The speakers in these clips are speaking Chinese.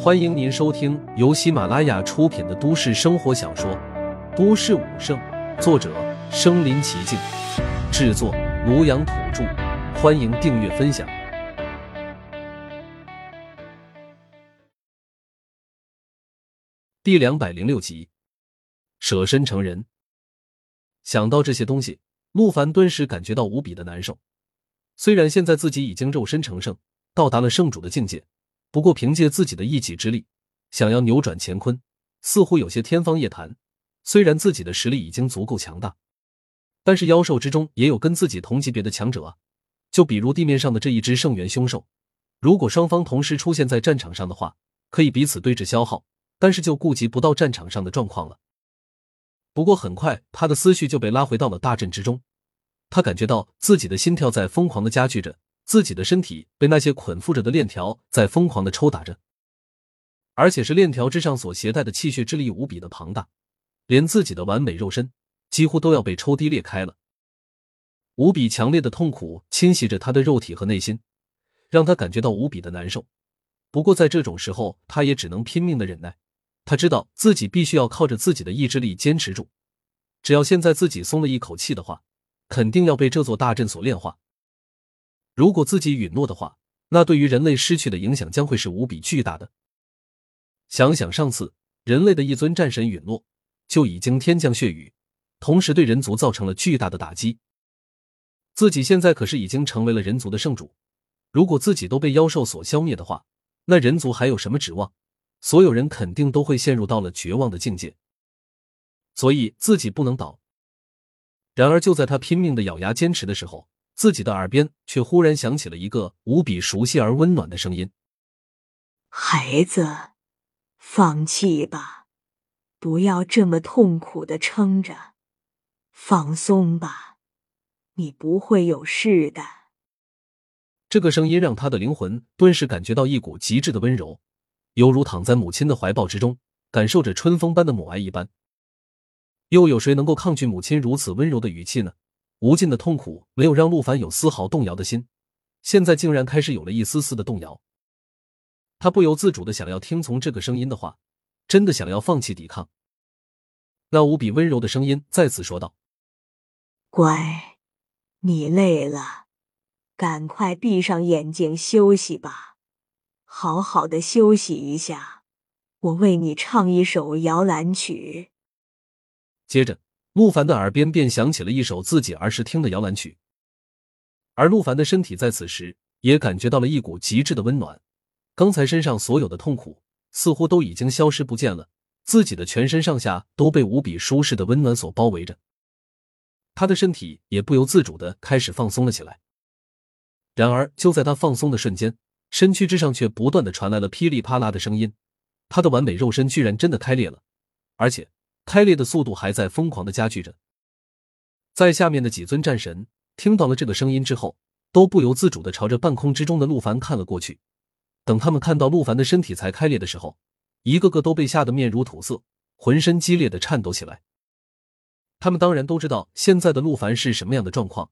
欢迎您收听由喜马拉雅出品的都市生活小说《都市武圣》，作者：身临其境，制作：庐阳土著。欢迎订阅分享。第两百零六集，舍身成人。想到这些东西，陆凡顿时感觉到无比的难受。虽然现在自己已经肉身成圣，到达了圣主的境界，不过凭借自己的一己之力，想要扭转乾坤，似乎有些天方夜谭。虽然自己的实力已经足够强大，但是妖兽之中也有跟自己同级别的强者啊。就比如地面上的这一只圣元凶兽，如果双方同时出现在战场上的话，可以彼此对峙消耗，但是就顾及不到战场上的状况了。不过很快，他的思绪就被拉回到了大阵之中。他感觉到自己的心跳在疯狂的加剧着，自己的身体被那些捆缚着的链条在疯狂的抽打着，而且是链条之上所携带的气血之力无比的庞大，连自己的完美肉身几乎都要被抽低裂开了。无比强烈的痛苦侵袭着他的肉体和内心，让他感觉到无比的难受。不过在这种时候，他也只能拼命的忍耐。他知道自己必须要靠着自己的意志力坚持住，只要现在自己松了一口气的话。肯定要被这座大阵所炼化。如果自己允诺的话，那对于人类失去的影响将会是无比巨大的。想想上次人类的一尊战神陨落，就已经天降血雨，同时对人族造成了巨大的打击。自己现在可是已经成为了人族的圣主，如果自己都被妖兽所消灭的话，那人族还有什么指望？所有人肯定都会陷入到了绝望的境界。所以自己不能倒。然而，就在他拼命的咬牙坚持的时候，自己的耳边却忽然响起了一个无比熟悉而温暖的声音：“孩子，放弃吧，不要这么痛苦的撑着，放松吧，你不会有事的。”这个声音让他的灵魂顿时感觉到一股极致的温柔，犹如躺在母亲的怀抱之中，感受着春风般的母爱一般。又有谁能够抗拒母亲如此温柔的语气呢？无尽的痛苦没有让陆凡有丝毫动摇的心，现在竟然开始有了一丝丝的动摇。他不由自主的想要听从这个声音的话，真的想要放弃抵抗。那无比温柔的声音再次说道：“乖，你累了，赶快闭上眼睛休息吧，好好的休息一下。我为你唱一首摇篮曲。”接着，陆凡的耳边便响起了一首自己儿时听的摇篮曲，而陆凡的身体在此时也感觉到了一股极致的温暖。刚才身上所有的痛苦似乎都已经消失不见了，自己的全身上下都被无比舒适的温暖所包围着，他的身体也不由自主的开始放松了起来。然而，就在他放松的瞬间，身躯之上却不断的传来了噼里啪啦的声音，他的完美肉身居然真的开裂了，而且。开裂的速度还在疯狂的加剧着，在下面的几尊战神听到了这个声音之后，都不由自主的朝着半空之中的陆凡看了过去。等他们看到陆凡的身体才开裂的时候，一个个都被吓得面如土色，浑身激烈的颤抖起来。他们当然都知道现在的陆凡是什么样的状况，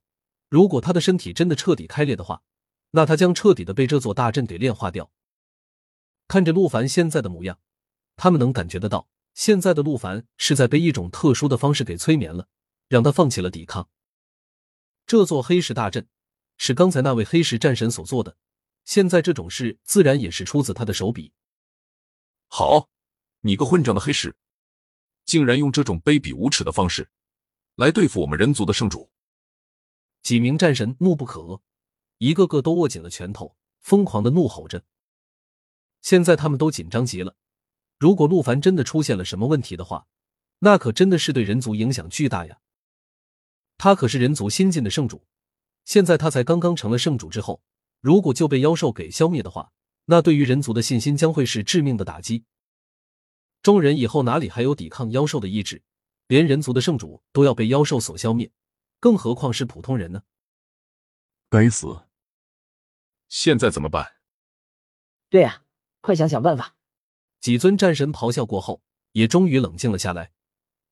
如果他的身体真的彻底开裂的话，那他将彻底的被这座大阵给炼化掉。看着陆凡现在的模样，他们能感觉得到。现在的陆凡是在被一种特殊的方式给催眠了，让他放弃了抵抗。这座黑石大阵是刚才那位黑石战神所做的，现在这种事自然也是出自他的手笔。好，你个混账的黑石，竟然用这种卑鄙无耻的方式来对付我们人族的圣主！几名战神怒不可遏，一个个都握紧了拳头，疯狂的怒吼着。现在他们都紧张极了。如果陆凡真的出现了什么问题的话，那可真的是对人族影响巨大呀。他可是人族新晋的圣主，现在他才刚刚成了圣主之后，如果就被妖兽给消灭的话，那对于人族的信心将会是致命的打击。众人以后哪里还有抵抗妖兽的意志？连人族的圣主都要被妖兽所消灭，更何况是普通人呢？该死！现在怎么办？对呀，快想想办法！几尊战神咆哮过后，也终于冷静了下来，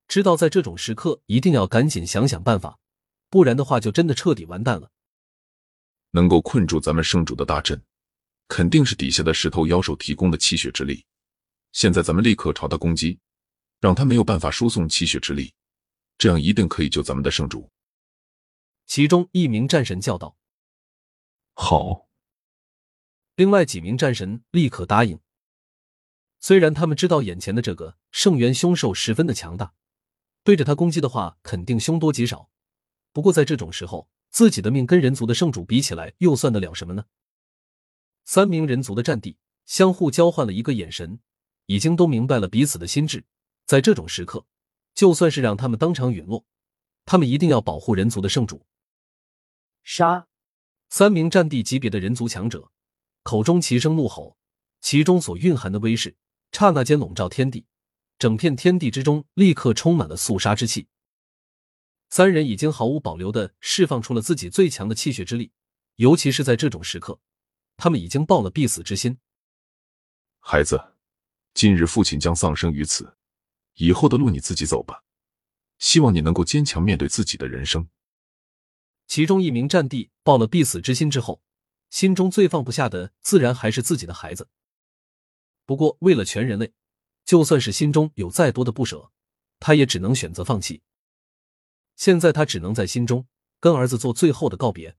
知道在这种时刻一定要赶紧想想办法，不然的话就真的彻底完蛋了。能够困住咱们圣主的大阵，肯定是底下的石头妖兽提供的气血之力。现在咱们立刻朝他攻击，让他没有办法输送气血之力，这样一定可以救咱们的圣主。其中一名战神叫道：“好。”另外几名战神立刻答应。虽然他们知道眼前的这个圣元凶兽十分的强大，对着他攻击的话肯定凶多吉少。不过在这种时候，自己的命跟人族的圣主比起来，又算得了什么呢？三名人族的战地相互交换了一个眼神，已经都明白了彼此的心智。在这种时刻，就算是让他们当场陨落，他们一定要保护人族的圣主。杀！三名战地级别的人族强者口中齐声怒吼，其中所蕴含的威势。刹那间笼罩天地，整片天地之中立刻充满了肃杀之气。三人已经毫无保留的释放出了自己最强的气血之力，尤其是在这种时刻，他们已经抱了必死之心。孩子，今日父亲将丧生于此，以后的路你自己走吧。希望你能够坚强面对自己的人生。其中一名战地抱了必死之心之后，心中最放不下的自然还是自己的孩子。不过，为了全人类，就算是心中有再多的不舍，他也只能选择放弃。现在，他只能在心中跟儿子做最后的告别。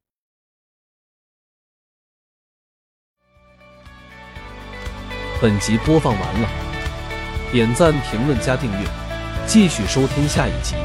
本集播放完了，点赞、评论、加订阅，继续收听下一集。